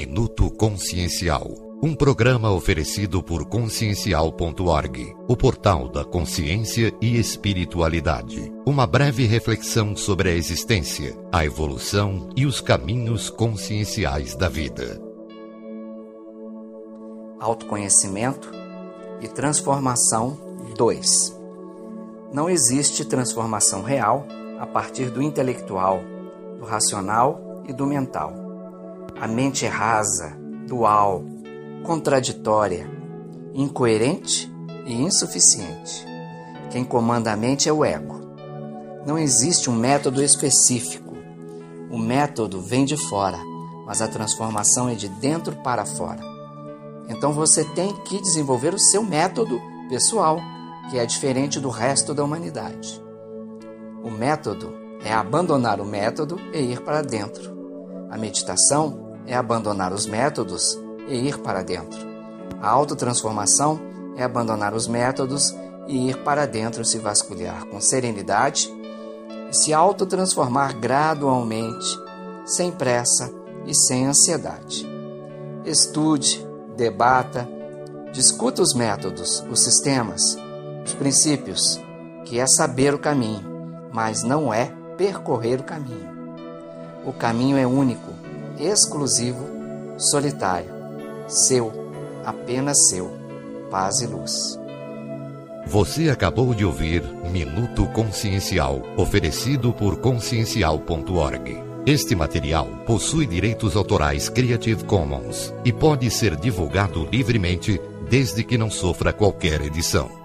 Minuto Consciencial. Um programa oferecido por consciencial.org, o portal da consciência e espiritualidade. Uma breve reflexão sobre a existência, a evolução e os caminhos conscienciais da vida. Autoconhecimento e transformação 2. Não existe transformação real a partir do intelectual, do racional e do mental. A mente rasa, dual, contraditória, incoerente e insuficiente. Quem comanda a mente é o ego. Não existe um método específico. O método vem de fora, mas a transformação é de dentro para fora. Então você tem que desenvolver o seu método pessoal, que é diferente do resto da humanidade. O método é abandonar o método e ir para dentro. A meditação é abandonar os métodos e ir para dentro. A autotransformação é abandonar os métodos e ir para dentro, se vasculhar com serenidade e se autotransformar gradualmente, sem pressa e sem ansiedade. Estude, debata, discuta os métodos, os sistemas, os princípios, que é saber o caminho, mas não é percorrer o caminho. O caminho é único, exclusivo, solitário seu, apenas seu, paz e luz. Você acabou de ouvir Minuto Consciencial, oferecido por consciencial.org. Este material possui direitos autorais Creative Commons e pode ser divulgado livremente desde que não sofra qualquer edição.